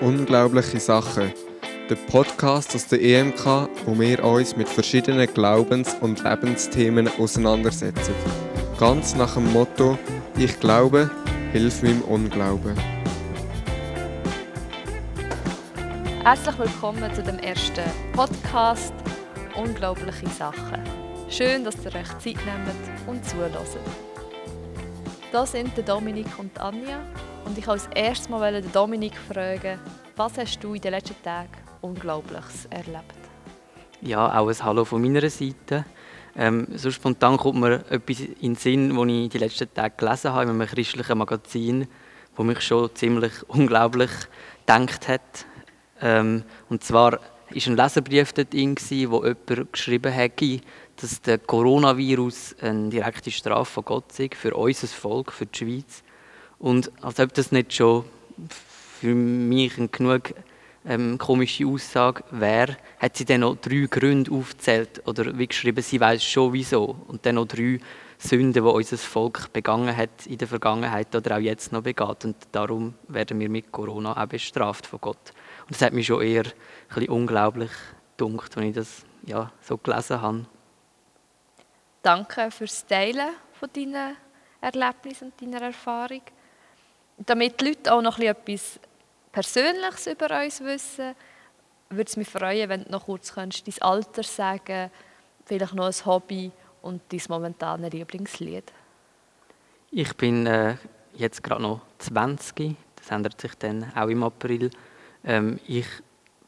Unglaubliche Sachen. Der Podcast aus der EMK, wo wir uns mit verschiedenen Glaubens- und Lebensthemen auseinandersetzen. Ganz nach dem Motto: Ich glaube, hilf meinem Unglauben. Herzlich willkommen zu dem ersten Podcast Unglaubliche Sachen. Schön, dass ihr euch Zeit nehmt und zuhört. Das sind Dominik und Anja und ich wollte als erstes mal Dominik fragen, was hast du in den letzten Tagen Unglaubliches erlebt? Ja, auch ein Hallo von meiner Seite. Ähm, so spontan kommt mir etwas in den Sinn, das ich die letzten Tage gelesen habe in einem christlichen Magazin, das mich schon ziemlich unglaublich gedacht hat. Ähm, und zwar war ein Leserbrief drin, wo jemand geschrieben hat, dass der Coronavirus eine direkte Strafe von Gott sei für unser Volk, für die Schweiz. Und als ob das nicht schon für mich eine genug ähm, komische Aussage wäre, hat sie dann noch drei Gründe aufgezählt oder wie geschrieben, sie weiß schon wieso. Und dann noch drei Sünden, die unser Volk begangen hat in der Vergangenheit oder auch jetzt noch begeht. Und darum werden wir mit Corona auch bestraft von Gott. Und das hat mich schon eher ein bisschen unglaublich gedunkt, als ich das ja, so gelesen habe. Danke fürs Teilen von deinen Erlebnissen und deiner Erfahrung damit die Leute auch noch etwas Persönliches über uns wissen, würde es mich freuen, wenn du noch kurz könntest, dein Alter sagen vielleicht noch ein Hobby und dein momentanes Lieblingslied. Ich bin äh, jetzt gerade noch 20, das ändert sich dann auch im April. Ähm, ich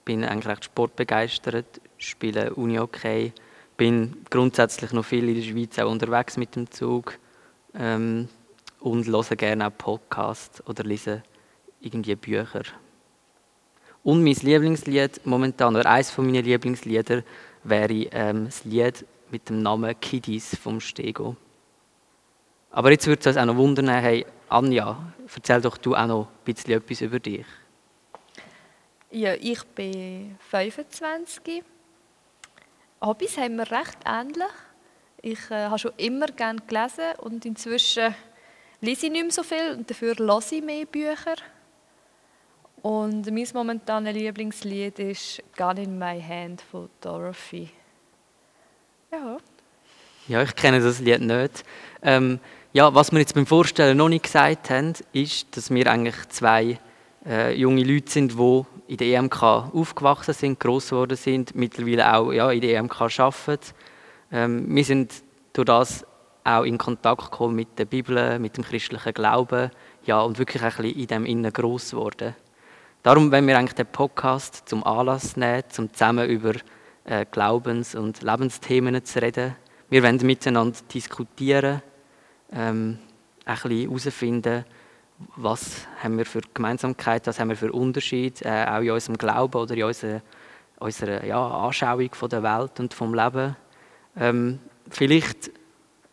bin eigentlich recht sportbegeistert, spiele Uni-Hockey, bin grundsätzlich noch viel in der Schweiz auch unterwegs mit dem Zug. Ähm, und höre gerne auch Podcasts oder lese irgendwie Bücher. Und mein Lieblingslied momentan, oder eines von meinen Lieblingslieder, wäre ähm, das Lied mit dem Namen Kiddies vom Stego. Aber jetzt würde es uns auch noch wundern, hey Anja, erzähl doch du auch noch ein bisschen etwas über dich. Ja, ich bin 25. Hobbys haben wir recht ähnlich. Ich äh, habe schon immer gerne gelesen und inzwischen lese ich nicht mehr so viel und dafür lese ich mehr Bücher. Und mein momentanes Lieblingslied ist «Gun in my hand» von Dorothy. Ja. Ja, ich kenne das Lied nicht. Ähm, ja, was wir jetzt beim Vorstellen noch nicht gesagt haben, ist, dass wir eigentlich zwei äh, junge Leute sind, die in der EMK aufgewachsen sind, gross geworden sind, mittlerweile auch ja, in der EMK arbeiten. Ähm, wir sind durch das auch in Kontakt gekommen mit der Bibel, mit dem christlichen Glauben, ja, und wirklich ein bisschen in dem Innen gross geworden. Darum wenn wir eigentlich den Podcast zum Anlass nehmen, um zusammen über äh, Glaubens- und Lebensthemen zu reden. Wir wollen miteinander diskutieren, ähm, ein bisschen herausfinden, was haben wir für Gemeinsamkeit, was haben wir für Unterschied, äh, auch in unserem Glauben oder in unserer, unserer ja, Anschauung von der Welt und vom Leben. Ähm, vielleicht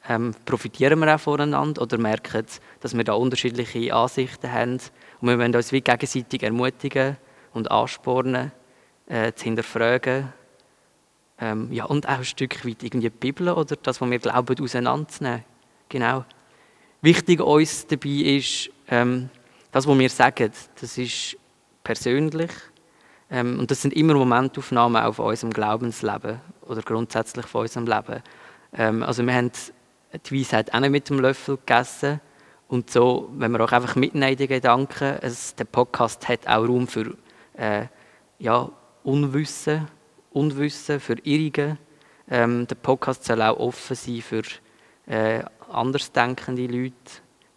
ähm, profitieren wir auch voneinander oder merken, dass wir da unterschiedliche Ansichten haben. Und wir wollen uns wie gegenseitig ermutigen und anspornen, äh, zu hinterfragen. Ähm, ja, und auch ein Stück weit irgendwie die Bibel oder das, was wir glauben, auseinanderzunehmen. Genau. Wichtig uns dabei ist, ähm, das, was wir sagen, das ist persönlich. Ähm, und das sind immer Momentaufnahmen auf unserem Glaubensleben oder grundsätzlich von unserem Leben. Ähm, also wir haben die Weisheit auch nicht mit dem Löffel gegessen. Und so, wenn wir auch einfach mitnehmen die Gedanken, es, der Podcast hat auch Raum für äh, ja, Unwissen, Unwissen, für Irrige. Ähm, der Podcast soll auch offen sein für äh, andersdenkende Leute.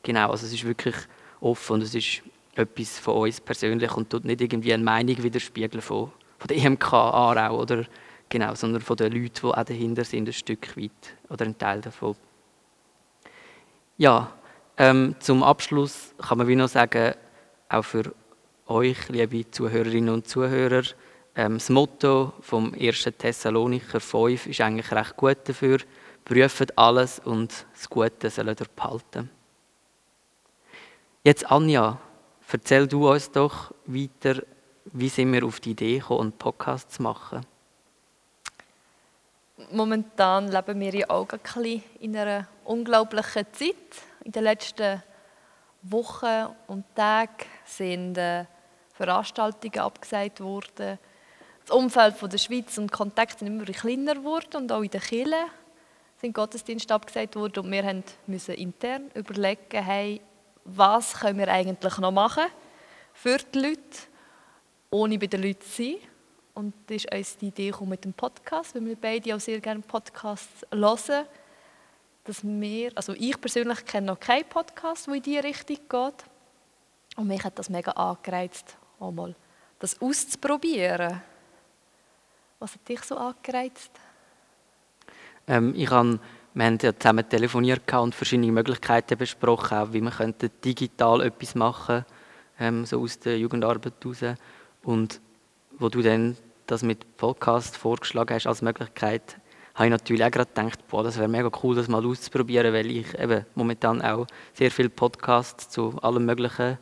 Genau, also es ist wirklich offen und es ist etwas von uns persönlich und tut nicht irgendwie eine Meinung widerspiegeln von, von der EMK Aarau oder genau, sondern von den Leuten, die auch dahinter sind, ein Stück weit oder ein Teil davon. Ja, ähm, zum Abschluss kann man wie noch sagen, auch für euch, liebe Zuhörerinnen und Zuhörer, ähm, das Motto vom 1. Thessalonicher 5 ist eigentlich recht gut dafür. Prüft alles und das Gute soll ihr behalten. Jetzt Anja, erzähl du uns doch weiter, wie sind wir auf die Idee gekommen, einen Podcast zu machen? momentan leben wir auch ein in einer unglaublichen Zeit. In den letzten Wochen und Tagen sind äh, Veranstaltungen abgesagt worden. Das Umfeld der Schweiz und Kontakte sind immer kleiner geworden und auch in den Kirchen sind Gottesdienste abgesagt worden und wir mussten intern überlegen, hey, was können wir eigentlich noch machen für die Leute, ohne bei den Leuten zu sein. Und das ist uns die Idee mit dem Podcast, weil wir beide auch sehr gerne Podcasts hören. Dass wir, also ich persönlich kenne noch keinen Podcast, der in diese Richtung geht. Und mich hat das mega angereizt, auch mal das auszuprobieren. Was hat dich so angereizt? Ähm, ich habe, wir haben ja zusammen telefoniert und verschiedene Möglichkeiten besprochen, auch wie man könnte digital etwas machen ähm, so aus der Jugendarbeit heraus. Und wo du dann das mit Podcast vorgeschlagen hast als Möglichkeit, habe ich natürlich auch gerade gedacht, boah, das wäre mega cool, das mal auszuprobieren, weil ich eben momentan auch sehr viele Podcasts zu allem Möglichen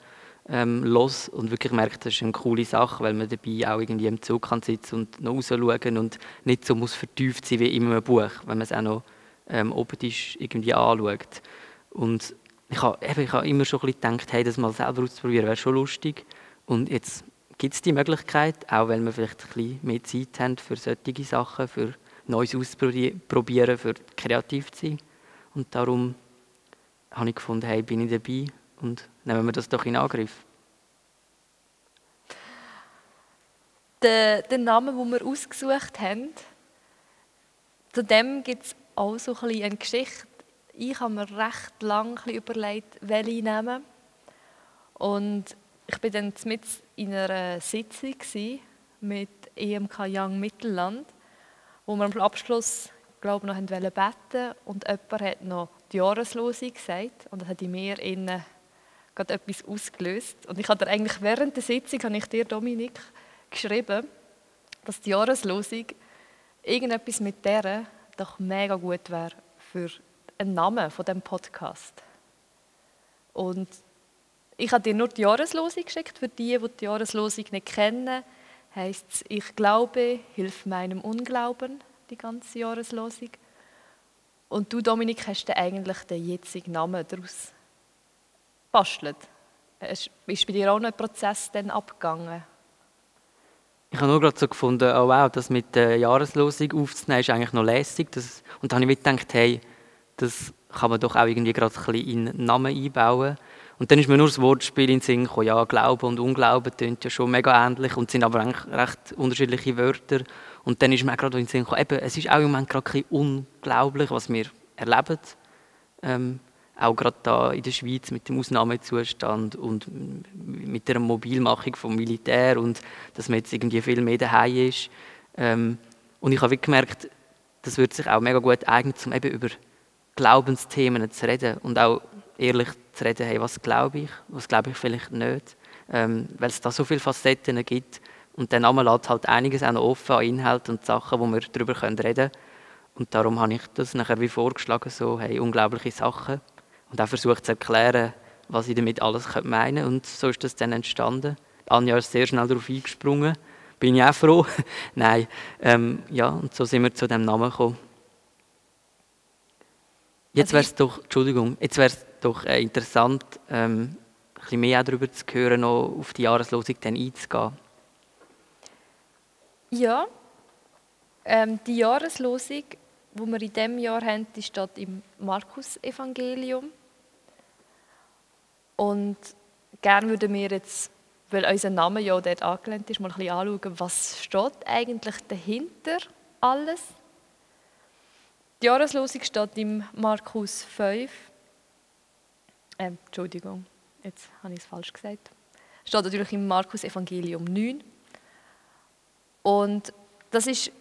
ähm, los und wirklich merke, das ist eine coole Sache, weil man dabei auch irgendwie im Zug kann sitzen und noch rausschauen und nicht so muss vertieft sein wie in einem Buch, wenn man es auch noch ähm, optisch irgendwie anschaut. Und ich habe, eben, immer schon ein bisschen gedacht, hey, das mal selber auszuprobieren, wäre schon lustig. Und jetzt gibt es die Möglichkeit, auch wenn wir vielleicht ein bisschen mehr Zeit haben für solche Sachen, für Neues auszuprobieren, für kreativ zu sein. Und darum habe ich gefunden, hey, bin ich dabei und nehmen wir das doch in Angriff. Der, der Name, den wir ausgesucht haben, zu dem gibt es auch so eine Geschichte. Ich habe mir recht lange überlegt, welche nehmen. Und ich war dann mit in einer Sitzung mit EMK Young Mittelland, wo wir am Abschluss glaube noch beten und jemand hat noch die Jahreslose gesagt und das hat in mir innen gerade etwas ausgelöst. Und ich habe eigentlich während der Sitzung, habe ich dir, Dominik, geschrieben, dass die Jahreslosung irgendetwas mit der doch mega gut wäre für einen Namen von dem Podcast. Und ich habe dir nur die Jahreslosung geschickt. Für die, die die Jahreslosung nicht kennen, heißt es, ich glaube, hilf meinem Unglauben, die ganze Jahreslosung. Und du, Dominik, hast dann eigentlich den jetzigen Namen daraus bastelt. Ist bei dir auch noch ein Prozess dann abgegangen? Ich habe nur gerade so gefunden, oh wow, das mit der Jahreslosung aufzunehmen, ist eigentlich noch lässig. Das, und dann habe ich gedacht, hey, das kann man doch auch irgendwie gerade ein bisschen in Namen einbauen. Und dann ist mir nur das Wortspiel in den Sinn gekommen, ja, Glaube und Unglauben tönt ja schon mega ähnlich und sind aber eigentlich recht unterschiedliche Wörter. Und dann ist mir gerade in den Sinn gekommen, eben, es ist auch im Moment gerade unglaublich, was wir erleben. Ähm, auch gerade da in der Schweiz mit dem Ausnahmezustand und mit der Mobilmachung vom Militär und dass man jetzt irgendwie viel mehr daheim ist. Ähm, und ich habe gemerkt, das würde sich auch mega gut eignen, um eben über Glaubensthemen zu reden und auch ehrlich zu reden, hey, was glaube ich, was glaube ich vielleicht nicht, ähm, weil es da so viele Facetten gibt und dann lässt halt einiges auch noch offen an Inhalten und Sachen, wo wir darüber reden können. Und darum habe ich das nachher wie vorgeschlagen, so, hey, unglaubliche Sachen und auch versucht zu erklären, was ich damit alles meinen könnte. Und so ist das dann entstanden. Anja ist sehr schnell darauf eingesprungen. Bin ich auch froh. Nein, ähm, ja, und so sind wir zu dem Namen gekommen. Jetzt wäre es doch, Entschuldigung, jetzt wäre es doch äh, interessant, ähm, ein bisschen mehr darüber zu hören, noch auf die Jahreslosung dann einzugehen. Ja, ähm, die Jahreslosung, die wir in diesem Jahr haben, die steht im Markus-Evangelium. Und gerne würden wir jetzt, weil unser Name ja dort angelehnt ist, mal ein bisschen anschauen, was steht eigentlich dahinter alles. Die Jahreslosung steht im Markus 5. Äh, Entschuldigung, jetzt habe ich es falsch gesagt. Steht natürlich im Markus Evangelium 9. Und das ist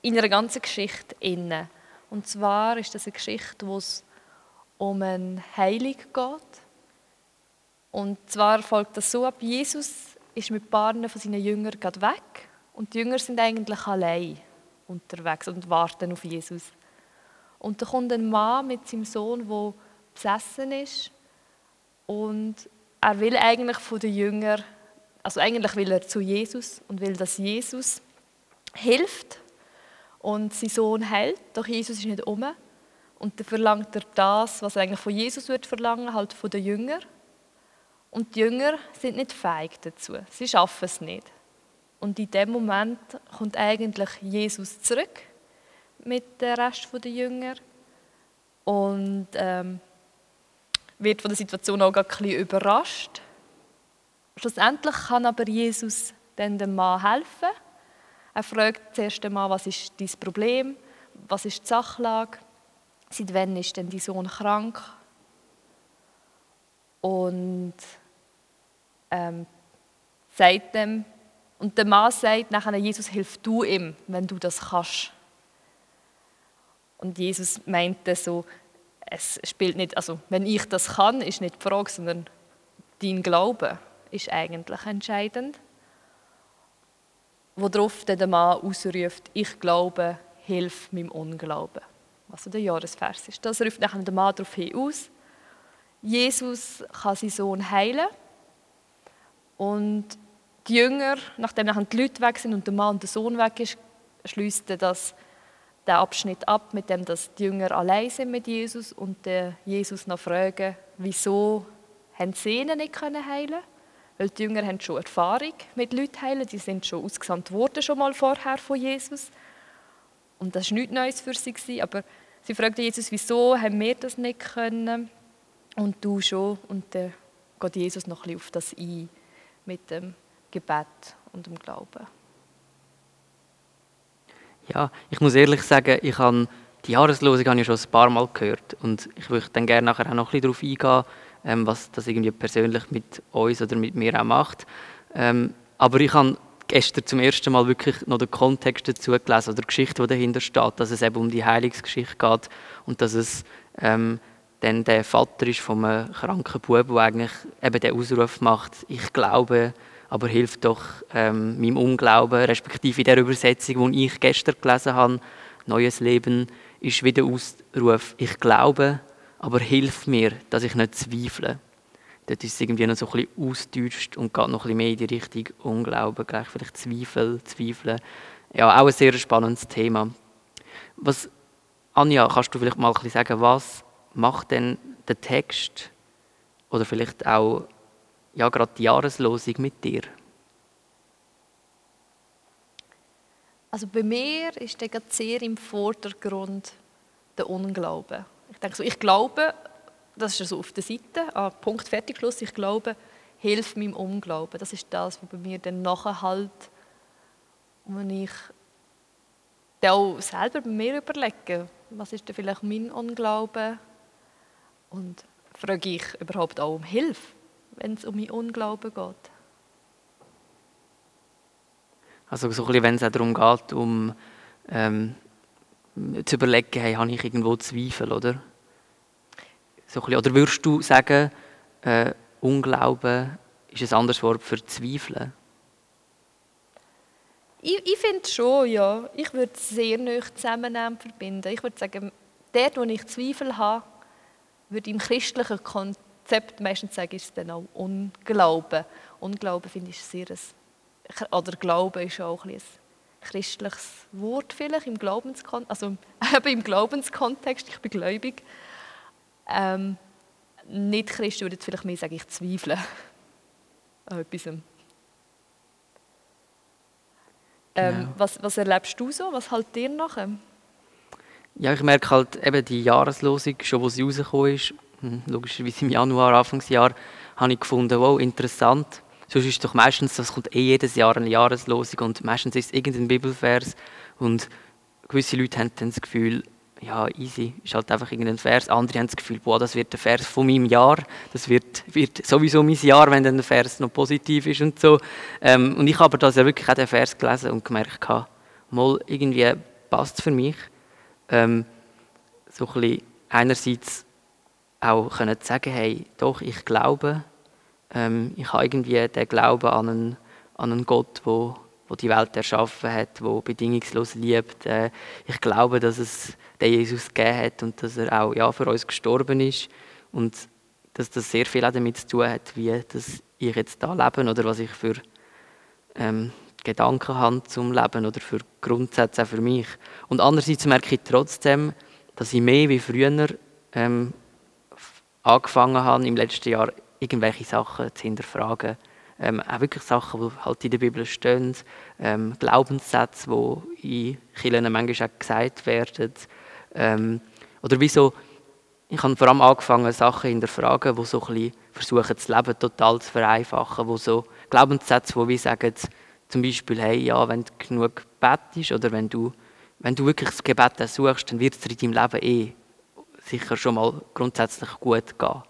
in einer ganzen Geschichte inne. Und zwar ist das eine Geschichte, wo es um eine Heilung geht und zwar folgt das so ab, Jesus ist mit ein paar von seinen Jüngern weg und die Jünger sind eigentlich allein unterwegs und warten auf Jesus. Und da kommt ein Mann mit seinem Sohn, der besessen ist und er will eigentlich von den Jüngern, also eigentlich will er zu Jesus und will, dass Jesus hilft und sein Sohn hält, doch Jesus ist nicht um. Und dann verlangt er das, was er eigentlich von Jesus wird verlangen, halt von den Jüngern. Und die Jünger sind nicht feig dazu. Sie schaffen es nicht. Und in dem Moment kommt eigentlich Jesus zurück mit dem Rest der Jünger und ähm, wird von der Situation auch ein bisschen überrascht. Schlussendlich kann aber Jesus dann dem Mann helfen. Er fragt zuerst einmal, was ist dein Problem, was ist die Sachlage, seit wann ist denn dein Sohn krank? Und ähm, sagt dem, und der Mann sagt nachher, Jesus, hilf du ihm, wenn du das kannst. Und Jesus meinte so, es spielt nicht, also wenn ich das kann, ist nicht die Frage, sondern dein Glaube ist eigentlich entscheidend. Worauf der Mann ausruft, ich glaube, hilf meinem Unglauben. Was der Jahresvers ist. Das ruft nachher der Mann darauf hin aus. Jesus kann seinen Sohn heilen. Und die Jünger, nachdem die Leute weg sind und der Mann und der Sohn weg ist, schließt das den Abschnitt ab, mit dem dass die Jünger allein sind mit Jesus und Jesus noch fragen, wieso haben sie ihn nicht können heilen Weil die Jünger haben schon Erfahrung mit Leuten heilen, die sind schon ausgesandt worden schon mal vorher von Jesus. Und das war nichts Neues für sie. Aber sie fragten Jesus, wieso haben wir das nicht können und du schon. Und dann geht Jesus noch ein bisschen auf das ein mit dem Gebet und dem Glauben. Ja, ich muss ehrlich sagen, ich habe die Jahreslosung habe ich schon ein paar Mal gehört und ich würde dann gerne nachher auch noch ein bisschen darauf eingehen, ähm, was das irgendwie persönlich mit uns oder mit mir auch macht. Ähm, aber ich habe gestern zum ersten Mal wirklich noch den Kontext dazu gelesen oder die Geschichte, die dahinter steht, dass es eben um die Heilungsgeschichte geht und dass es ähm, dann der Vater ist von einem kranken Bub, der eigentlich eben den Ausruf macht, ich glaube, aber hilft doch ähm, meinem Unglauben, respektive in der Übersetzung, die ich gestern gelesen habe, Neues Leben, ist wieder Ausruf, ich glaube, aber hilf mir, dass ich nicht zweifle. Dort ist es irgendwie noch so ein bisschen ausdeutscht und geht noch ein bisschen mehr in die Richtung Unglauben, gleich vielleicht Zweifel, Zweifeln. Ja, auch ein sehr spannendes Thema. Was, Anja, kannst du vielleicht mal ein bisschen sagen, was macht denn der Text oder vielleicht auch ja, gerade die Jahreslosung mit dir? Also bei mir ist der sehr im Vordergrund der Unglaube. Ich denke so, ich glaube, das ist so auf der Seite, ah, Punkt fertig Schluss, ich glaube, hilf meinem Unglauben. Das ist das, was bei mir dann nachher halt, wenn ich dann auch selber bei mir überlege, was ist denn vielleicht mein Unglaube und frage ich überhaupt auch um Hilfe wenn es um meinen Unglauben geht. Also so ein bisschen, wenn es auch darum geht, um ähm, zu überlegen, hey, habe ich irgendwo Zweifel, oder? So bisschen, oder würdest du sagen, äh, Unglauben ist ein anderes Wort für Zweifeln? Ich, ich finde schon, ja. Ich würde es sehr nah zusammennehmen verbinden. Ich würde sagen, dort, wo ich Zweifel habe, würde im christlichen Kontext Konzept meistens sage, ist es dann auch Unglauben. Unglauben finde ich sehr ein, oder Glaube ist auch ein, ein christliches Wort vielleicht im Glaubenskontext, also eben im Glaubenskontext, ich bin gläubig. Ähm, nicht Christen würde vielleicht mehr sagen, ich zweifle an etwas. Ähm, genau. was, was erlebst du so? Was halt dir nachher? Ja, ich merke halt eben die Jahreslosung, schon wo sie rausgekommen ist, logischerweise im Januar, Anfangsjahr, habe ich gefunden, wow, interessant. Sonst ist es doch meistens, das kommt eh jedes Jahr eine Jahreslosung und meistens ist es irgendein Bibelvers und gewisse Leute haben dann das Gefühl, ja, easy, ist halt einfach irgendein Vers. Andere haben das Gefühl, boah, das wird der Vers von meinem Jahr. Das wird, wird sowieso mein Jahr, wenn dann der Vers noch positiv ist und so. Ähm, und ich habe das ja wirklich auch den Vers gelesen und gemerkt, mal irgendwie passt es für mich. Ähm, so ein bisschen einerseits auch können sagen, hey, doch, ich glaube, ähm, ich habe irgendwie den Glauben an einen, an einen Gott, wo, wo die Welt erschaffen hat, wo bedingungslos liebt. Äh, ich glaube, dass es den Jesus gegeben hat und dass er auch ja, für uns gestorben ist und dass das sehr viel auch damit zu tun hat, wie dass ich jetzt da lebe oder was ich für ähm, Gedanken habe zum Leben oder für Grundsätze auch für mich. Und andererseits merke ich trotzdem, dass ich mehr wie früher ähm, angefangen habe, im letzten Jahr irgendwelche Sachen zu hinterfragen. Ähm, auch wirklich Sachen, die halt in der Bibel stehen, ähm, Glaubenssätze, die in Kirchen manchmal auch gesagt werden. Ähm, oder wieso, ich habe vor allem angefangen, Sachen hinterfragen, die so ein versuchen, das Leben total zu vereinfachen, wo so Glaubenssätze, wo wir sagen, zum Beispiel, hey, ja, wenn du genug betest oder wenn du, wenn du wirklich das Gebet suchst, dann wird es in deinem Leben eh sicher schon mal grundsätzlich gut gehen.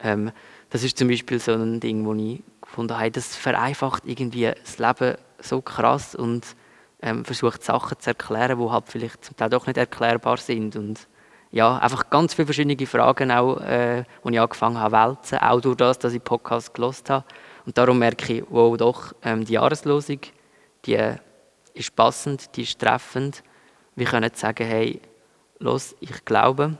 Ähm, das ist zum Beispiel so ein Ding, wo ich gefunden habe, das vereinfacht irgendwie das Leben so krass und ähm, versucht Sachen zu erklären, die halt vielleicht zum Teil doch nicht erklärbar sind und ja, einfach ganz viele verschiedene Fragen auch, äh, wo ich angefangen habe zu wälzen, auch durch das, dass ich Podcast gelost habe. Und darum merke ich, wow, doch, ähm, die Jahreslosung, die ist passend, die ist treffend. Wir können sagen, hey, los, ich glaube,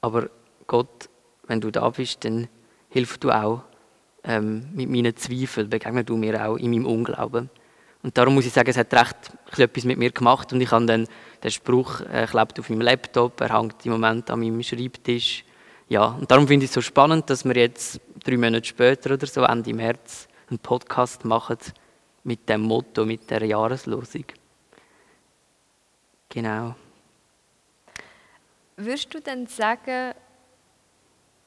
aber Gott, wenn du da bist, dann hilf du auch ähm, mit meinen Zweifeln, begegne du mir auch in meinem Unglauben. Und darum muss ich sagen, es hat recht etwas mit mir gemacht und ich habe dann den Spruch äh, klebt auf meinem Laptop, er hängt im Moment an meinem Schreibtisch. Ja, und darum finde ich es so spannend, dass wir jetzt drei Monate später oder so, Ende März, einen Podcast machen mit dem Motto, mit der Jahreslosung. Genau. Würdest du denn sagen,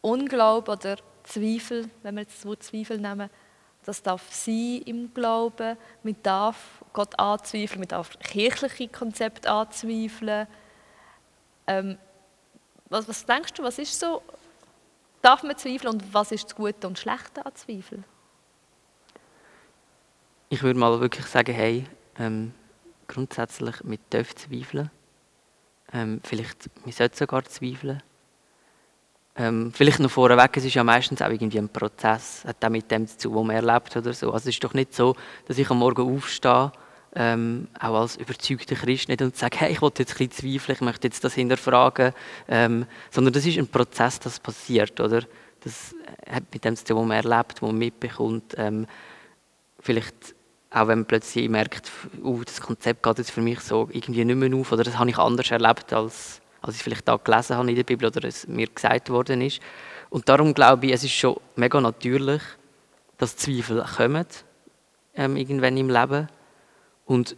Unglaube oder Zweifel, wenn wir jetzt das Wort Zweifel nehmen, das darf sein im Glauben. Man darf Gott anzweifeln, man darf kirchliche Konzepte anzweifeln. Ähm, was, was denkst du, was ist so, darf man zweifeln und was ist das Gute und Schlechte an Zweifeln? Ich würde mal wirklich sagen, hey, ähm, grundsätzlich, wir dürfen zweifeln. Ähm, vielleicht, wir sollten sogar zweifeln. Ähm, vielleicht noch vorweg, es ist ja meistens auch irgendwie ein Prozess, hat auch mit dem zu tun, was man erlebt oder so. Also es ist doch nicht so, dass ich am Morgen aufstehe, ähm, auch als überzeugter Christ nicht und sage, hey, ich will jetzt ein bisschen zweifeln, ich möchte jetzt das hinterfragen, ähm, sondern das ist ein Prozess, das passiert, oder? Das hat mit dem zu tun, was man erlebt, was man mitbekommt. Ähm, vielleicht auch wenn man plötzlich merkt, uh, das Konzept geht jetzt für mich so irgendwie nicht mehr auf oder das habe ich anders erlebt als als ich vielleicht da gelesen habe in der Bibel oder es mir gesagt worden ist. Und darum glaube ich, es ist schon mega natürlich, dass Zweifel kommen, ähm, irgendwann im Leben. Und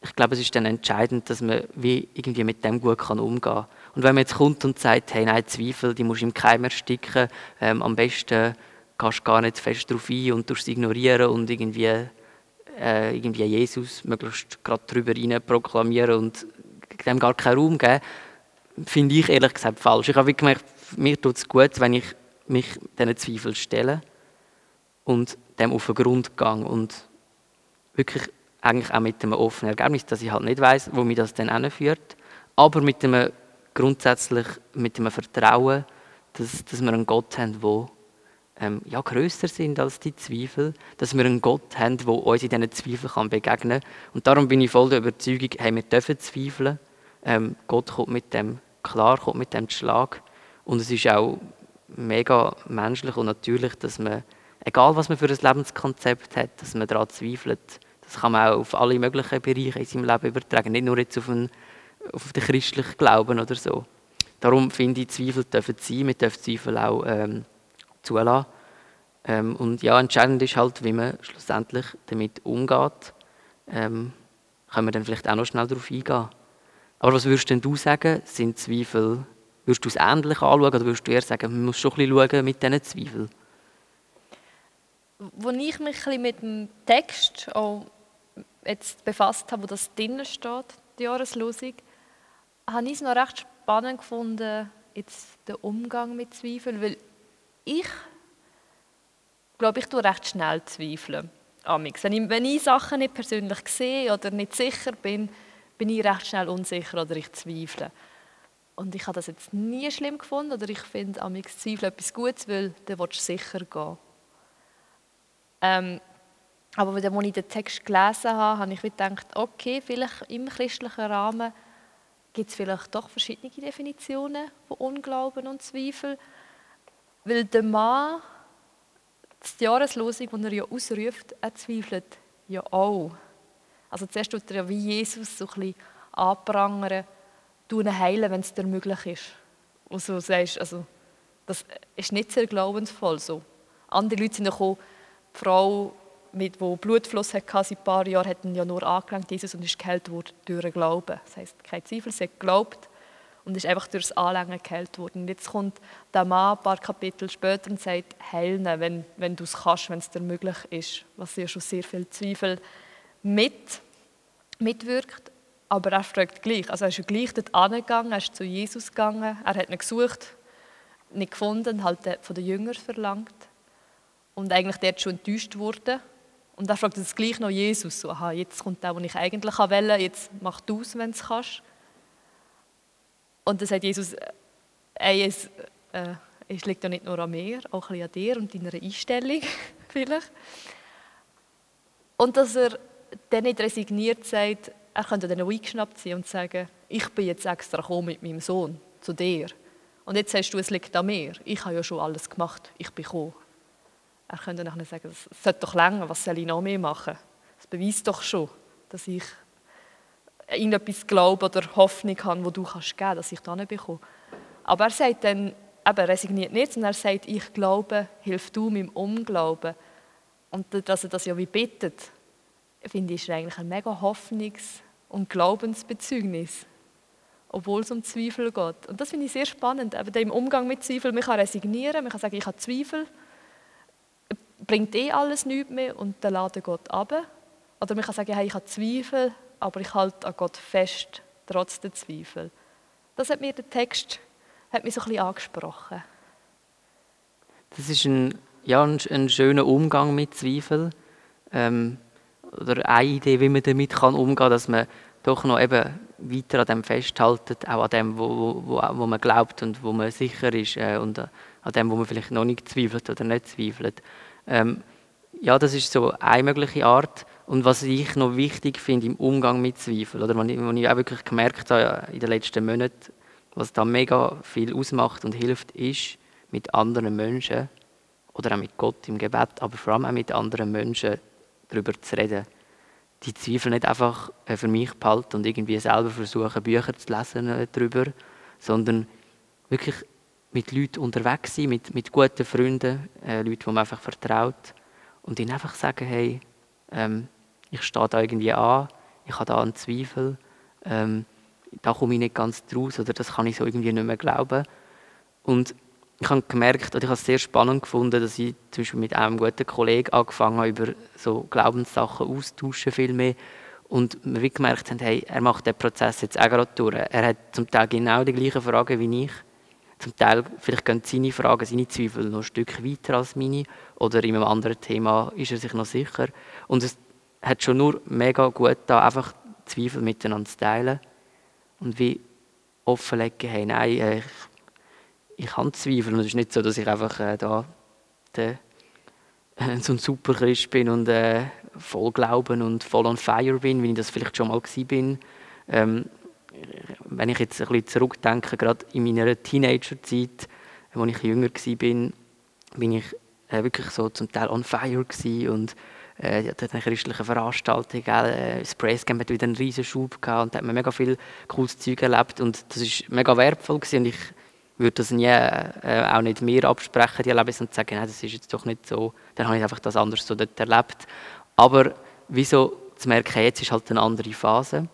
ich glaube, es ist dann entscheidend, dass man wie irgendwie mit dem gut kann umgehen kann. Und wenn man jetzt kommt und sagt, hey, nein, Zweifel, die musst du im Keim ersticken, ähm, am besten gehst du gar nicht fest darauf ein und tust es irgendwie, äh, irgendwie Jesus möglichst gerade drüber rein proklamieren und dem gar keinen Raum geben, finde ich ehrlich gesagt falsch. Ich habe gemerkt, mir tut es gut, wenn ich mich diesen Zweifeln stelle und dem auf den Grund gehe und wirklich eigentlich auch mit einem offenen Ergebnis, dass ich halt nicht weiß, wo mich das dann hinführt, aber mit einem grundsätzlich mit einem Vertrauen, dass, dass wir einen Gott haben, der ähm, ja, grösser sind als die Zweifel, dass wir einen Gott haben, der uns in diesen Zweifeln begegnen kann. Und darum bin ich voll der Überzeugung, hey, wir dürfen zweifeln, ähm, Gott kommt mit dem klar, kommt mit dem Schlag. Und es ist auch mega menschlich und natürlich, dass man, egal was man für ein Lebenskonzept hat, dass man daran zweifelt. Das kann man auch auf alle möglichen Bereiche in seinem Leben übertragen, nicht nur jetzt auf, einen, auf den christlichen Glauben oder so. Darum finde ich, Zweifel dürfen sein, wir dürfen Zweifel auch ähm, zulassen. Ähm, und ja, entscheidend ist halt, wie man schlussendlich damit umgeht. Ähm, können wir dann vielleicht auch noch schnell darauf eingehen. Aber was würdest denn du sagen? Sind Zweifel, würdest du es ähnlich anschauen oder würdest du eher sagen, man muss schon ein bisschen schauen mit diesen Zweifeln? Als ich mich ein mit dem Text auch jetzt befasst habe, wo das drinnen steht, die Jahreslosung, habe ich es noch recht spannend gefunden, jetzt den Umgang mit Zweifeln, weil ich glaube, ich tue recht schnell zweifeln. Wenn ich, wenn ich Sachen nicht persönlich sehe oder nicht sicher bin, bin ich recht schnell unsicher oder ich zweifle. Und ich habe das jetzt nie schlimm gefunden oder ich finde am Zweifel etwas Gutes, weil dann willst du sicher gehen. Ähm, aber als ich den Text gelesen habe, habe ich gedacht, okay, vielleicht im christlichen Rahmen gibt es vielleicht doch verschiedene Definitionen von Unglauben und Zweifel. Weil der Mann, die Jahreslosung, die er ja ausruft, er zweifelt ja auch. Also zuerst tut er ja wie Jesus so ein bisschen anprangern, du ihn heilen, wenn es dir möglich ist. Und so sagst, also, Das ist nicht sehr glaubensvoll so. Andere Leute sind gekommen, die Frau, mit, die Blutfluss hatte, seit ein paar Jahren, hat ja nur angelangt, Jesus, und ist geheilt worden durch den Glauben. Das heisst, kein Zweifel, sie hat geglaubt und ist einfach durch das Anlängen geheilt worden. Und jetzt kommt der Mann ein paar Kapitel später und sagt, heilen, wenn, wenn du es kannst, wenn es dir möglich ist. Was ja schon sehr viel Zweifel mit, mitwirkt. Aber er fragt gleich. Also er ist gleich dort angegangen, er ist zu Jesus gegangen, er hat ihn gesucht, nicht gefunden, halt von den Jüngern verlangt. Und eigentlich dort schon enttäuscht wurde. Und er fragt jetzt gleich noch Jesus, so, aha, jetzt kommt der, den ich eigentlich wählen jetzt mach du es, wenn du es kannst. Und dann sagt Jesus, ey, es, äh, es liegt ja nicht nur an mir, auch ein bisschen an dir und deiner Einstellung vielleicht. Und dass er dann nicht resigniert sagt, er könnte dann eingeschnappt sein und sagen, ich bin jetzt extra gekommen mit meinem Sohn zu dir. Und jetzt sagst du, es liegt an mir. Ich habe ja schon alles gemacht. Ich bin gekommen. Er könnte dann sagen, es sollte doch länger, was soll ich noch mehr machen? Das beweist doch schon, dass ich irgendetwas glaube oder Hoffnung habe, wo du kannst geben, dass ich da nicht bekomme. Aber er sagt dann, eben, resigniert nicht, sondern er sagt, ich glaube, hilf du meinem Unglauben. Und dass er das ja wie bittet, finde ich, ist eigentlich ein mega Hoffnungs- und Glaubensbezeugnis. Obwohl es um Zweifel geht. Und das finde ich sehr spannend. Eben im Umgang mit Zweifel, man kann resignieren, man kann sagen, ich habe Zweifel, bringt eh alles nichts mehr und der Laden geht ab. Oder man kann sagen, hey, ich habe Zweifel, aber ich halte an Gott fest, trotz der Zweifel. Das hat mir der Text hat mich so ein bisschen angesprochen. Das ist ein, ja, ein, ein schöner Umgang mit Zweifel. Ähm, oder eine Idee, wie man damit kann umgehen kann, dass man doch noch eben weiter an dem festhält, auch an dem, wo, wo, wo man glaubt und wo man sicher ist äh, und an dem, wo man vielleicht noch nicht zweifelt oder nicht zweifelt. Ähm, ja, das ist so eine mögliche Art. Und was ich noch wichtig finde im Umgang mit Zweifel, oder was ich, was ich auch wirklich gemerkt habe in den letzten Monaten, was da mega viel ausmacht und hilft, ist, mit anderen Menschen oder auch mit Gott im Gebet, aber vor allem auch mit anderen Menschen darüber zu reden. Die Zweifel nicht einfach äh, für mich behalten und irgendwie selber versuchen, Bücher zu lesen äh, darüber, sondern wirklich mit Leuten unterwegs sein, mit, mit guten Freunden, äh, Leuten, die man einfach vertraut und ihnen einfach sagen, hey, ähm, ich stehe da irgendwie an, ich habe da einen Zweifel, ähm, da komme ich nicht ganz draus oder das kann ich so irgendwie nicht mehr glauben. Und ich habe gemerkt, oder ich habe es sehr spannend gefunden, dass ich zum Beispiel mit einem guten Kollegen angefangen habe, über so Glaubenssachen austauschen viel mehr. Und wir gemerkt haben, hey, er macht den Prozess jetzt auch gerade durch. Er hat zum Teil genau die gleichen Fragen wie ich. Zum Teil, vielleicht gehen seine Fragen, seine Zweifel noch ein Stück weiter als meine. Oder in einem anderen Thema ist er sich noch sicher. Und es hat schon nur mega gut da einfach Zweifel miteinander zu teilen. Und wie offenlegen, hey, nein, äh, ich, ich habe Zweifel. Und es ist nicht so, dass ich einfach äh, da der, äh, so ein super Christ bin und äh, voll Glauben und voll on fire bin, wie ich das vielleicht schon mal war. Ähm, wenn ich jetzt ein bisschen zurückdenke, gerade in meiner Teenagerzeit, als ich jünger war, bin ich äh, wirklich so zum Teil on fire und äh, ja, eine christliche Veranstaltung, äh, das Praise hat wieder einen riesen Schub gehabt und da hat man mega viel cooles Zeug erlebt und das ist mega wertvoll gewesen und ich würde das nie, äh, auch nicht mehr absprechen, die Erlebnisse und sagen, nein, das ist jetzt doch nicht so, dann habe ich einfach das anders so dort erlebt. Aber wieso zu merken, jetzt ist halt eine andere Phase.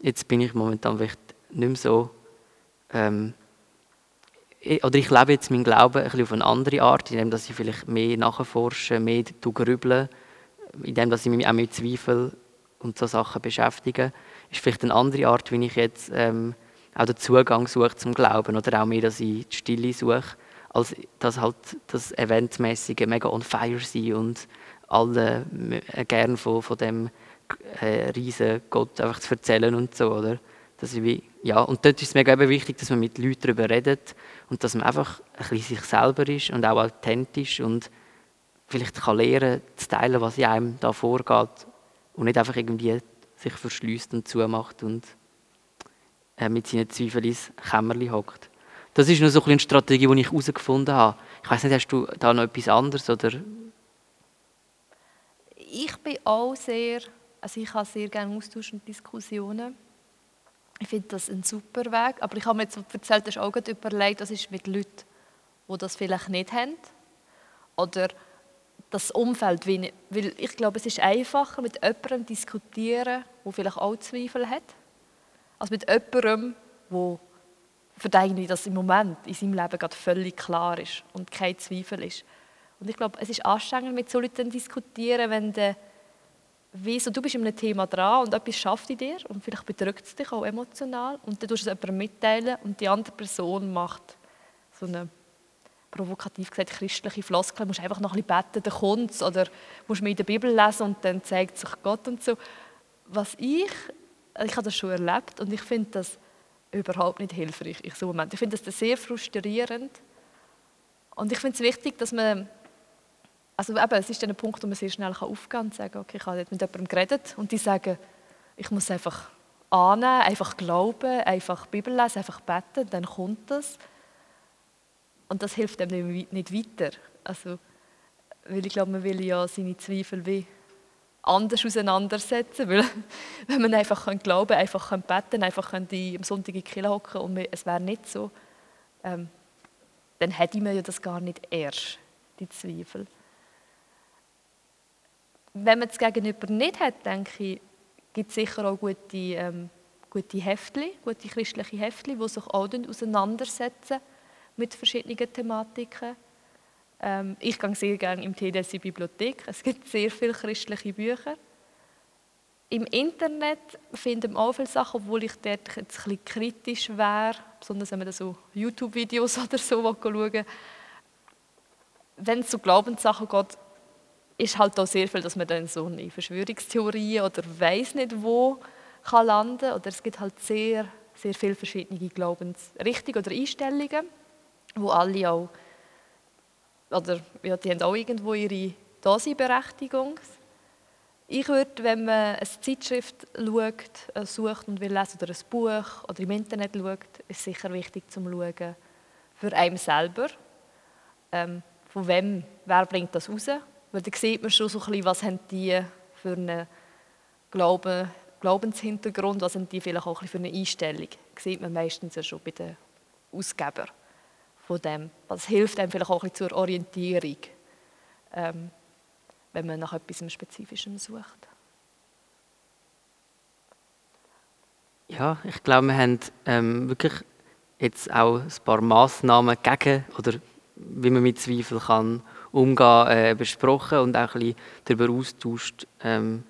Jetzt bin ich momentan vielleicht nicht mehr so, ähm, oder ich lebe jetzt meinen Glauben ein bisschen auf eine andere Art, indem dass ich vielleicht mehr nachforsche, mehr grüble, indem dass ich mich auch mit Zweifeln und so Sachen beschäftige. Ist vielleicht eine andere Art, wie ich jetzt ähm, auch den Zugang suche zum Glauben oder auch mehr, dass ich die Stille suche, als dass halt das Eventmäßige mega on fire sein und alle äh, gern von, von dem äh, riesen Gott einfach zu erzählen und so, oder? Dass ich ja, und dort ist es eben wichtig, dass man mit Leuten darüber redet und dass man einfach ein bisschen sich selber ist und auch authentisch und vielleicht kann lernen zu teilen, was in einem da vorgeht und nicht einfach irgendwie sich verschließt und zumacht und äh, mit seinen Zweifeln ins Kämmerchen hockt. Das ist nur so eine Strategie, die ich herausgefunden habe. Ich weiß nicht, hast du da noch etwas anderes oder? Ich bin auch sehr also ich habe sehr gerne Austausch und Diskussionen. Ich finde das ein super Weg. Aber ich habe mir jetzt erzählt, dass auch überlegt, was ist mit Leuten, die das vielleicht nicht haben. Oder das Umfeld, weil ich glaube, es ist einfacher, mit jemandem zu diskutieren, der vielleicht auch Zweifel hat, als mit jemandem, der für das im Moment in seinem Leben gerade völlig klar ist und kein Zweifel ist. Und ich glaube, es ist anstrengend, mit so Leuten zu diskutieren, wenn du weißt, du bist in einem Thema dran und etwas schafft in dir und vielleicht bedrückt es dich auch emotional und dann tust du es jemandem mitteilen und die andere Person macht so eine provokativ gesagt christliche Floskel, du musst einfach noch ein bisschen beten, dann kommt es, oder musst mir in der Bibel lesen und dann zeigt sich Gott und so. Was ich, ich habe das schon erlebt und ich finde das überhaupt nicht hilfreich in so Moment. Ich finde das sehr frustrierend und ich finde es wichtig, dass man, also eben, es ist dann ein Punkt, wo man sehr schnell aufgehen kann und sagen, okay, ich habe mit jemandem geredet und die sagen, ich muss einfach annehmen, einfach glauben, einfach Bibel lesen, einfach beten, dann kommt das. Und das hilft einem nicht weiter. Also, weil ich glaube, man will ja seine Zweifel wie anders auseinandersetzen, weil wenn man einfach glauben kann, einfach beten einfach am Sonntag in die Kirche hocken und es wäre nicht so, ähm, dann hätte man ja das gar nicht erst, die Zweifel. Wenn man das Gegenüber nicht hat, denke ich, gibt es sicher auch gute, ähm, gute Heftchen, gute christliche Heftchen, die sich auch auseinandersetzen mit verschiedenen Thematiken. Ähm, ich gehe sehr gerne im TDS in die Bibliothek. Es gibt sehr viele christliche Bücher. Im Internet finden wir auch viele Sachen, obwohl ich dort jetzt ein bisschen kritisch wäre, besonders wenn man so YouTube-Videos oder so schauen Wenn es so Glaubenssachen geht, ist halt auch sehr viel, dass man dann so in Verschwörungstheorien oder weiß nicht wo kann landen oder es gibt halt sehr, sehr viele verschiedene Glaubensrichtungen oder Einstellungen wo alle auch, oder ja, die haben auch irgendwo ihre Daseinberechtigung. Ich würde, wenn man eine Zeitschrift schaut, äh, sucht und will lesen oder ein Buch oder im Internet schaut, ist sicher wichtig zu schauen für einen selber. Ähm, von wem, wer bringt das raus? Weil dann sieht man schon so ein bisschen, was haben die für einen Glauben, Glaubenshintergrund, was haben die vielleicht auch ein bisschen für eine Einstellung. Das sieht man meistens ja schon bei den Ausgebern von dem. Das hilft einem vielleicht auch ein bisschen zur Orientierung, ähm, wenn man nach etwas Spezifischem sucht. Ja, ich glaube, wir haben ähm, wirklich jetzt auch ein paar Massnahmen gegen oder wie man mit Zweifel kann umgehen äh, besprochen und auch ein bisschen darüber austauscht, ähm,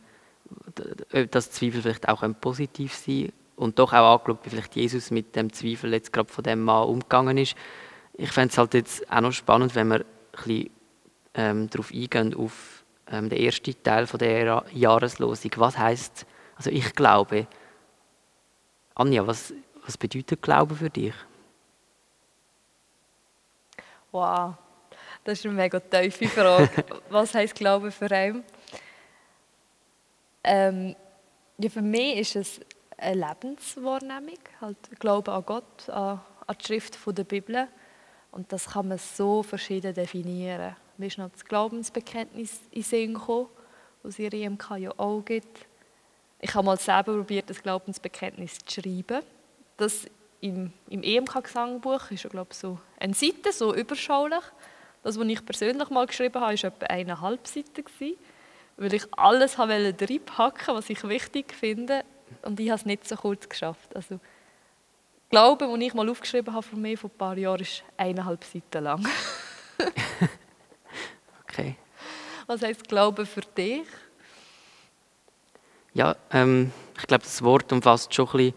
dass Zweifel vielleicht auch positiv sein und doch auch angeschaut, wie vielleicht Jesus mit dem Zweifel jetzt gerade von dem Mann umgegangen ist ich fände es halt jetzt auch noch spannend, wenn wir ein bisschen ähm, darauf eingehen, auf ähm, den ersten Teil von der Jahreslosung. Was heißt, also ich glaube, Anja, was, was bedeutet Glaube für dich? Wow, das ist eine mega tiefe Frage. was heißt Glaube für einen? Ähm, ja, für mich ist es eine Lebenswahrnehmung, halt Glaube an Gott, an, an die Schrift der Bibel. Und das kann man so verschieden definieren. Mir ist noch das Glaubensbekenntnis in Sinn gekommen, das es in IMK ja auch gibt. Ich habe mal selber probiert, das Glaubensbekenntnis zu schreiben. Das im, im EMK-Gesangbuch ist ja, glaube ich, so eine Seite, so überschaulich. Das, was ich persönlich mal geschrieben habe, war etwa eineinhalb Seiten, weil ich alles reinpacken was ich wichtig finde. Und ich habe es nicht so kurz geschafft. Also, Glauben, den ich mal aufgeschrieben habe von mir vor ein paar Jahren, ist eineinhalb Seiten lang. okay. Was heißt Glauben für dich? Ja, ähm, ich glaube, das Wort umfasst schon ein bisschen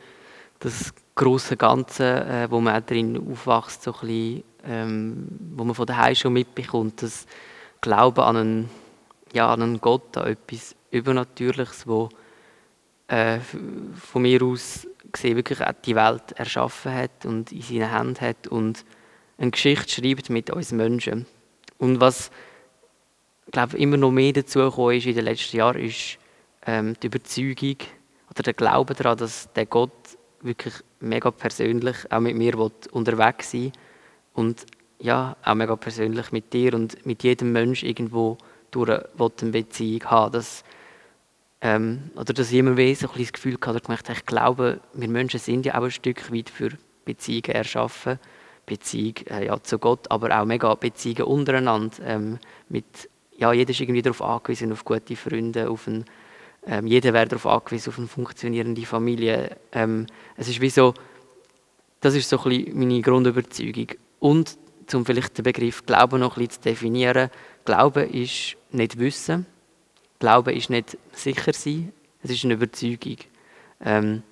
das große Ganze, äh, wo man drin aufwächst, so ein bisschen, ähm, wo man von daheim schon mitbekommt, das Glauben an einen, ja, an einen Gott, an etwas Übernatürliches, wo äh, von mir aus gesehen wirklich auch die Welt erschaffen hat und in seinen Händen hat und eine Geschichte schreibt mit uns Menschen. Und was glaube immer noch mehr dazu ist in den letzten Jahren, ist ähm, die Überzeugung oder der Glaube daran, dass der Gott wirklich mega persönlich auch mit mir unterwegs sein und ja, auch mega persönlich mit dir und mit jedem Mensch irgendwo durch eine Beziehung haben. Dass ähm, oder dass ich immer mehr so ein das Gefühl hatte, ich glaube, wir Menschen sind ja auch ein Stück weit für Beziehungen erschaffen. Beziehung äh, ja, zu Gott, aber auch mega Beziehungen untereinander. Ähm, mit, ja, jeder ist irgendwie darauf angewiesen, auf gute Freunde, auf ein, ähm, jeder wäre darauf angewiesen, auf eine funktionierende Familie. Ähm, es ist wie so, das ist so ein bisschen meine Grundüberzeugung. Und um vielleicht den Begriff Glauben noch bisschen zu definieren, Glauben ist nicht Wissen, Glauben ist nicht sicher sein, es ist eine Überzeugung. Ähm,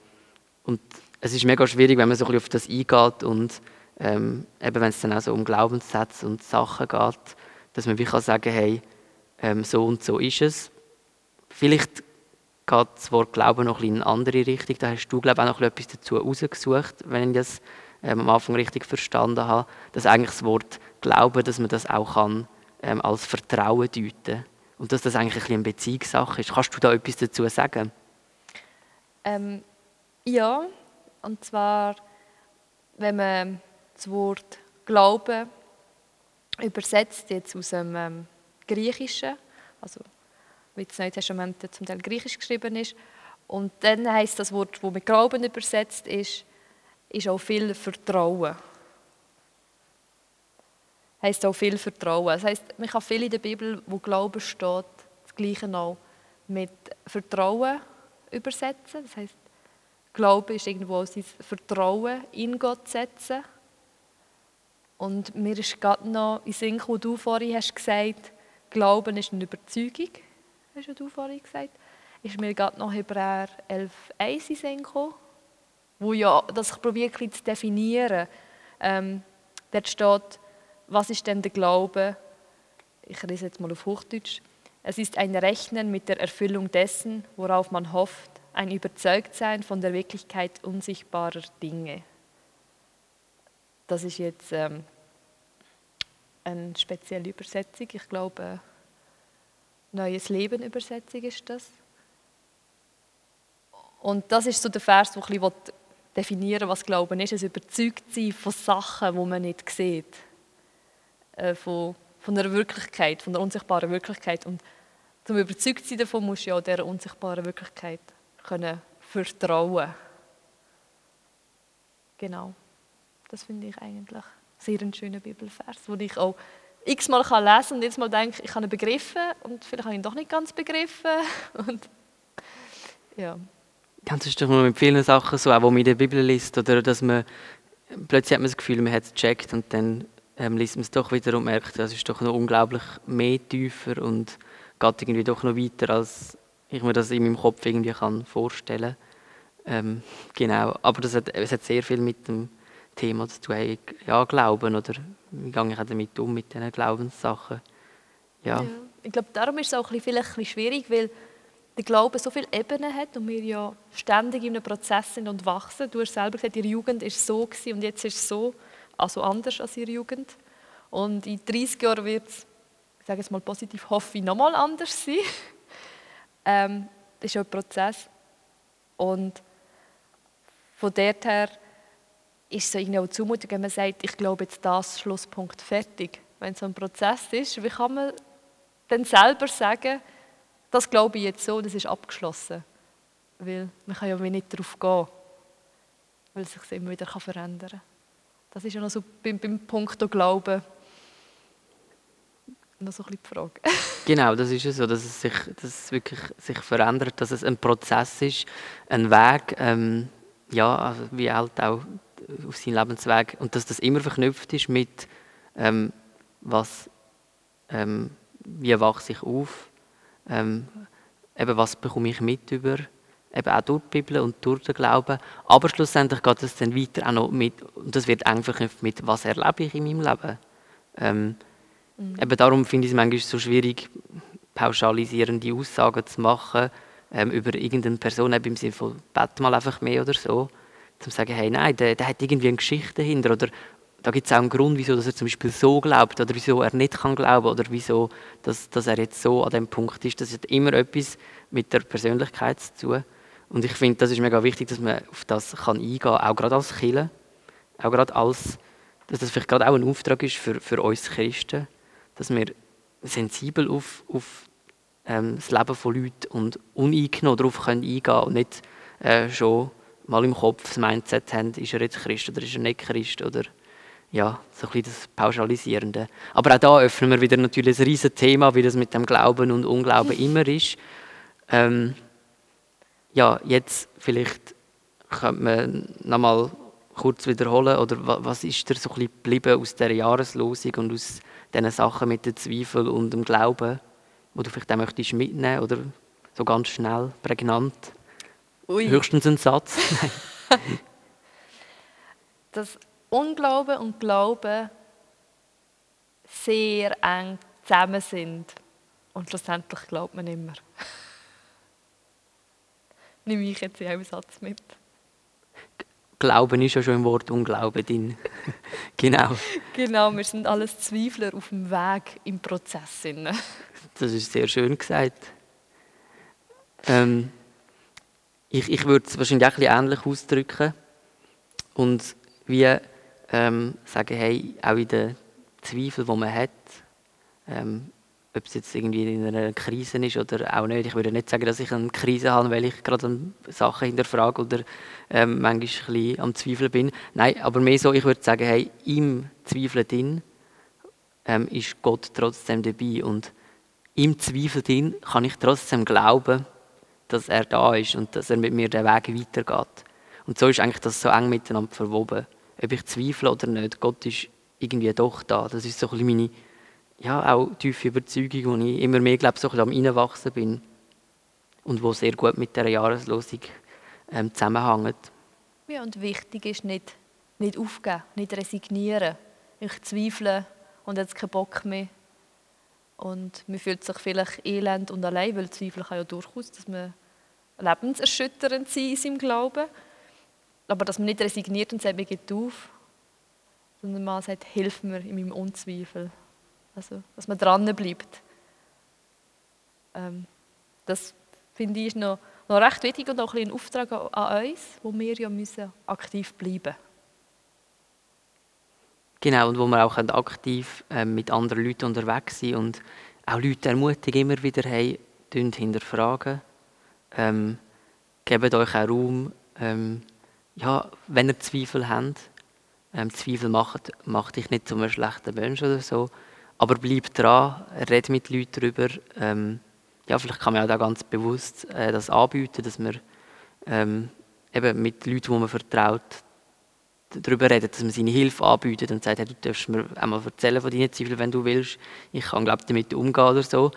und es ist mega schwierig, wenn man so ein bisschen auf das eingeht und ähm, eben wenn es dann auch so um Glaubenssätze und Sachen geht, dass man wie kann sagen, hey, ähm, so und so ist es. Vielleicht geht das Wort Glauben noch ein in eine andere Richtung. Da hast du, glaube ich, auch noch etwas dazu rausgesucht, wenn ich das ähm, am Anfang richtig verstanden habe, dass eigentlich das Wort Glauben, dass man das auch kann, ähm, als Vertrauen deuten und dass das eigentlich ein eine Beziehungssache ist. Kannst du da etwas dazu sagen? Ähm, ja, und zwar, wenn man das Wort Glauben übersetzt, jetzt aus dem ähm, Griechischen, also wie das Neue Testament zum Teil griechisch geschrieben ist, und dann heißt das Wort, das mit Glauben übersetzt ist, ist auch viel Vertrauen. Heißt auch viel Vertrauen. Das heißt, man kann viel in der Bibel, wo Glauben steht, das Gleiche auch mit Vertrauen übersetzen. Das heißt, Glaube ist irgendwo sein Vertrauen in Gott setzen. Und mir ist gerade noch in Sinn wo du vorhin hast gesagt, Glauben ist eine Überzeugung, hast du vorhin gesagt. Ist mir gerade noch Hebräer 11,1 in Sinn gekommen, wo ja, das ich probiere zu definieren. Ähm, dort steht, was ist denn der Glaube? Ich lese jetzt mal auf Hochdeutsch. Es ist ein Rechnen mit der Erfüllung dessen, worauf man hofft, ein Überzeugtsein von der Wirklichkeit unsichtbarer Dinge. Das ist jetzt ähm, eine spezielle Übersetzung. Ich glaube, Neues Leben Übersetzung ist das. Und das ist so der Vers, ein bisschen definieren was Glauben ist. Es überzeugt sein von Sachen, die man nicht sieht. Äh, von, von einer Wirklichkeit, von der unsichtbaren Wirklichkeit. Und zum überzeugt sein davon musst du ja dieser unsichtbaren Wirklichkeit können vertrauen Genau. Das finde ich eigentlich sehr ein schöner Bibelvers, den ich auch x-mal lesen kann und jetzt mal denke, ich habe ihn begriffen und vielleicht habe ich ihn doch nicht ganz begriffen. Und, ja. Das ist doch mit vielen Sachen so, auch wo man in der Bibel liest, oder dass man plötzlich hat man das Gefühl, man hat es gecheckt und dann ähm, liest man es doch wieder und merkt, das ist doch noch unglaublich mehr tiefer und geht irgendwie doch noch weiter, als ich mir das in meinem Kopf irgendwie kann vorstellen ähm, Genau, aber das hat, es hat sehr viel mit dem Thema zu tun, ja, Glauben oder wie gehe ich damit um, mit diesen Glaubenssachen. Ja. ja. Ich glaube, darum ist es auch vielleicht ein bisschen schwierig, weil der Glaube so viele Ebenen hat und wir ja ständig in einem Prozess sind und wachsen. Du hast selber gesagt, ihre Jugend war so und jetzt ist es so, also anders als ihre Jugend. Und in 30 Jahren wird es, ich sage es mal positiv, hoffe ich, nochmal anders sein. ähm, das ist ja ein Prozess. Und von dort her ist es irgendwie auch zumutig, wenn man sagt, ich glaube jetzt das, Schlusspunkt, fertig. Wenn es so ein Prozess ist, wie kann man dann selber sagen, das glaube ich jetzt so, das ist abgeschlossen. Weil man kann ja nicht darauf gehen, weil es sich immer wieder verändern kann. Das ist ja noch so beim, beim Punkt Glauben noch so ein bisschen die Frage. genau, das ist es so, dass es sich dass es wirklich sich verändert, dass es ein Prozess ist, ein Weg, ähm, ja, also wie alt auch auf seinem Lebensweg und dass das immer verknüpft ist mit ähm, was, ähm, wie wachse ich auf, ähm, eben was bekomme ich mit über, eben auch durch die Bibel und durch den Glauben, aber schlussendlich geht es dann weiter auch noch mit, und das wird eng verknüpft mit, was erlebe ich in meinem Leben. Ähm, mhm. Eben darum finde ich es manchmal so schwierig, pauschalisierende Aussagen zu machen ähm, über irgendeine Person, eben im Sinne von, bett mal einfach mehr oder so, zu sagen, hey, nein, der, der hat irgendwie eine Geschichte dahinter oder da gibt es auch einen Grund, wieso dass er zum Beispiel so glaubt oder wieso er nicht kann glauben oder wieso dass, dass er jetzt so an dem Punkt ist. Das hat immer etwas mit der Persönlichkeit zu tun. Und ich finde, das ist mega wichtig, dass man auf das kann eingehen kann, auch gerade als Killer, auch gerade als, dass das vielleicht gerade auch ein Auftrag ist für, für uns Christen, dass wir sensibel auf, auf ähm, das Leben von Leuten und uneingenommen darauf können eingehen können und nicht äh, schon mal im Kopf das Mindset haben, ist er jetzt Christ oder ist er nicht Christ oder ja, so ein bisschen das Pauschalisierende. Aber auch da öffnen wir wieder natürlich ein riesiges Thema, wie das mit dem Glauben und Unglauben immer ist. Ähm, ja, jetzt vielleicht könnte man nochmal kurz wiederholen, oder was ist dir so ein bisschen geblieben aus dieser Jahreslosung und aus diesen Sachen mit dem Zweifel und dem Glauben, wo du vielleicht auch möchtest mitnehmen oder so ganz schnell, prägnant? Ui. Höchstens ein Satz. Dass Unglauben und Glauben sehr eng zusammen sind. Und schlussendlich glaubt man immer. Nehme ich jetzt in einem Satz mit. Glauben ist ja schon im Wort Unglauben drin. genau. Genau, wir sind alles Zweifler auf dem Weg im Prozess. das ist sehr schön gesagt. Ähm, ich, ich würde es wahrscheinlich auch ein bisschen ähnlich ausdrücken. Und wie ähm, sagen, hey, auch in den Zweifeln, die man hat, ähm, ob es jetzt irgendwie in einer Krise ist oder auch nicht. Ich würde nicht sagen, dass ich eine Krise habe, weil ich gerade Sachen hinterfrage oder ähm, manchmal ein am Zweifeln bin. Nein, aber mehr so, ich würde sagen, hey, im Zweifeln drin ähm, ist Gott trotzdem dabei und im Zweifel drin kann ich trotzdem glauben, dass er da ist und dass er mit mir den Weg weitergeht. Und so ist eigentlich das so eng miteinander verwoben. Ob ich zweifle oder nicht, Gott ist irgendwie doch da. Das ist so ein bisschen meine ja, auch tiefe Überzeugung, wo ich immer mehr glaube, so am Reinwachsen bin und wo sehr gut mit der Jahreslosung ähm, zusammenhängt. Ja, und wichtig ist nicht, nicht aufgeben, nicht resignieren. Ich zweifle und jetzt keinen Bock mehr. Und man fühlt sich vielleicht elend und allein, weil Zweifel kann ja durchaus, dass man lebenserschütternd sein in seinem Glauben. Aber dass man nicht resigniert und sagt, mir geht auf, sondern man sagt, hilf mir in meinem Unzweifel. Also, dass man dran bleibt. Ähm, das finde ich noch, noch recht wichtig und auch ein, ein Auftrag an uns, wo wir ja müssen aktiv bleiben Genau, und wo wir auch aktiv äh, mit anderen Leuten unterwegs sind und auch Leute ermutigen, immer wieder, hey, hinterfragen. Ähm, gebt euch auch Raum, ähm, ja, wenn ihr Zweifel habt. Ähm, Zweifel macht, macht dich nicht zu einem schlechten Mensch oder so, aber bleib dran, red mit Leuten darüber. Ähm, ja, vielleicht kann man auch da ganz bewusst äh, das anbieten, dass man ähm, eben mit Leuten, die man vertraut, darüber redet, dass man seine Hilfe anbietet und sagt, hey, du darfst mir einmal erzählen von deinen Zweifeln, wenn du willst. Ich kann, glaube damit umgehen oder so.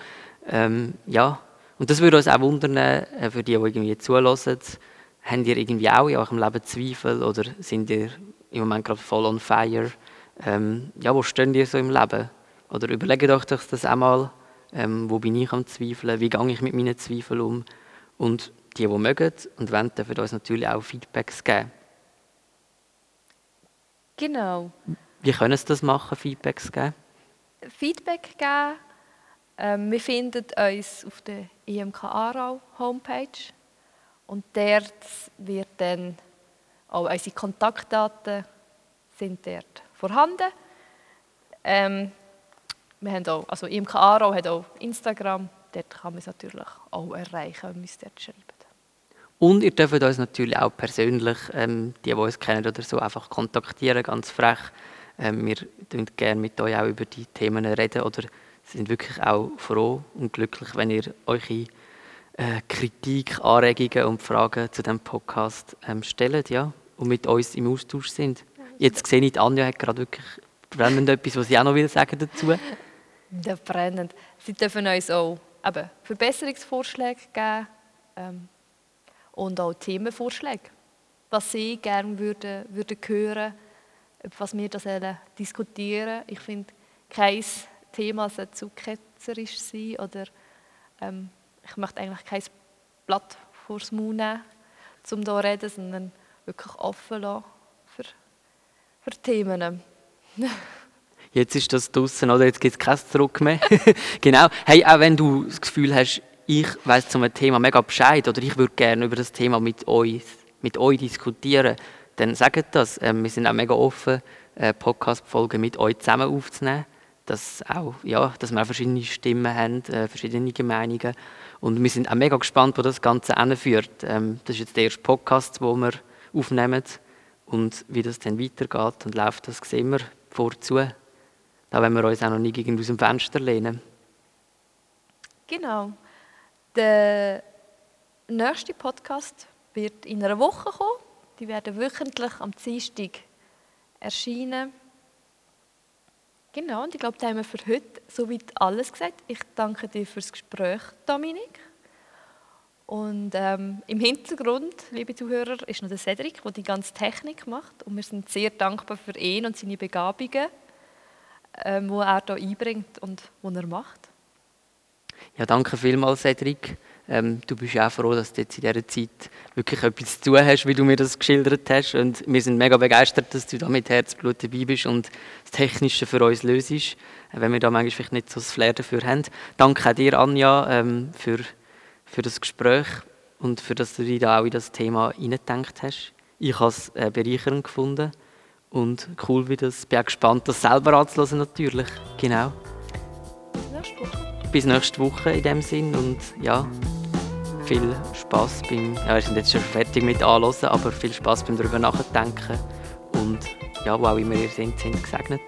Ähm, ja, und das würde uns auch wundern, äh, für die, die irgendwie zulassen, habt ihr irgendwie auch in eurem Leben Zweifel oder sind ihr im Moment gerade voll on fire? Ähm, ja, wo steht ihr so im Leben? Oder überlegt euch das auch mal, ähm, wo bin ich am Zweifeln, wie gehe ich mit meinen Zweifeln um. Und die, die mögen und wollen, dürfen uns natürlich auch Feedbacks geben. Genau. Wie können Sie das machen, Feedbacks geben? Feedback geben. Ähm, wir finden uns auf der IMK Aarau Homepage und dort wird dann auch unsere Kontaktdaten sind dort vorhanden. Ähm, wir haben auch, also IMK Aarau hat auch Instagram, dort kann man es natürlich auch erreichen, wenn man es dort schreibt. Und ihr dürft uns natürlich auch persönlich, ähm, die, die uns kennen oder so, einfach kontaktieren, ganz frech. Ähm, wir reden gerne mit euch auch über die Themen reden oder sind wirklich auch froh und glücklich, wenn ihr eure äh, Kritik, Anregungen und Fragen zu diesem Podcast ähm, stellt ja, und mit uns im Austausch sind. Jetzt sehe ich, Anja hat gerade wirklich brennend etwas, was sie auch noch will sagen dazu. Ja, brennend. Sie dürfen uns auch eben, Verbesserungsvorschläge geben ähm, und auch Themenvorschläge, was Sie gerne würden, würden hören, was wir das diskutieren. Ich finde, kein Thema sollte zu ketzerisch sein oder ähm, ich möchte eigentlich kein Blatt vor das Mund nehmen, um hier zu reden, sondern wirklich offen lassen für, für Themen. jetzt ist das draußen oder jetzt gibt es kein Zurück mehr. genau. Hey, auch wenn du das Gefühl hast, ich weiß zum Thema mega Bescheid oder ich würde gerne über das Thema mit euch, mit euch diskutieren, dann sagt das. Ähm, wir sind auch mega offen, äh, Podcast-Folgen mit euch zusammen aufzunehmen. Dass, auch, ja, dass wir auch verschiedene Stimmen haben, äh, verschiedene Meinungen. Und wir sind auch mega gespannt, wo das Ganze hinführt. Ähm, das ist jetzt der erste Podcast, den wir aufnehmen. Und wie das dann weitergeht und läuft, das sehen wir vorzu. Da wollen wir uns auch noch nicht aus dem Fenster lehnen. Genau. Der nächste Podcast wird in einer Woche kommen. Die werden wöchentlich am Dienstag erscheinen. Genau, und ich glaube, da haben wir für heute soweit alles gesagt. Ich danke dir fürs Gespräch, Dominik. Und ähm, im Hintergrund, liebe Zuhörer, ist noch der Cedric, der die ganze Technik macht. Und wir sind sehr dankbar für ihn und seine Begabungen, ähm, die er hier einbringt und die er macht. Ja, danke vielmals, Cedric. Ähm, du bist auch froh, dass du jetzt in dieser Zeit wirklich etwas zu tun hast, wie du mir das geschildert hast. Und wir sind mega begeistert, dass du da mit Herzblut dabei bist und das Technische für uns löst, wenn wir da manchmal vielleicht nicht so das Flair dafür haben. Danke auch dir, Anja, ähm, für für das Gespräch und für das du dich da auch in das Thema hineingedacht hast. Ich habe es äh, bereichernd gefunden und cool, wie das. Ich bin auch gespannt, das selber anzuhören natürlich. Genau. Bis nächste Woche. Bis nächste Woche in dem Sinn und ja, viel Spaß beim, ja wir sind jetzt schon fertig mit Anhören, aber viel Spaß beim darüber nachdenken und ja, wo auch immer ihr seid, sind gesegnet.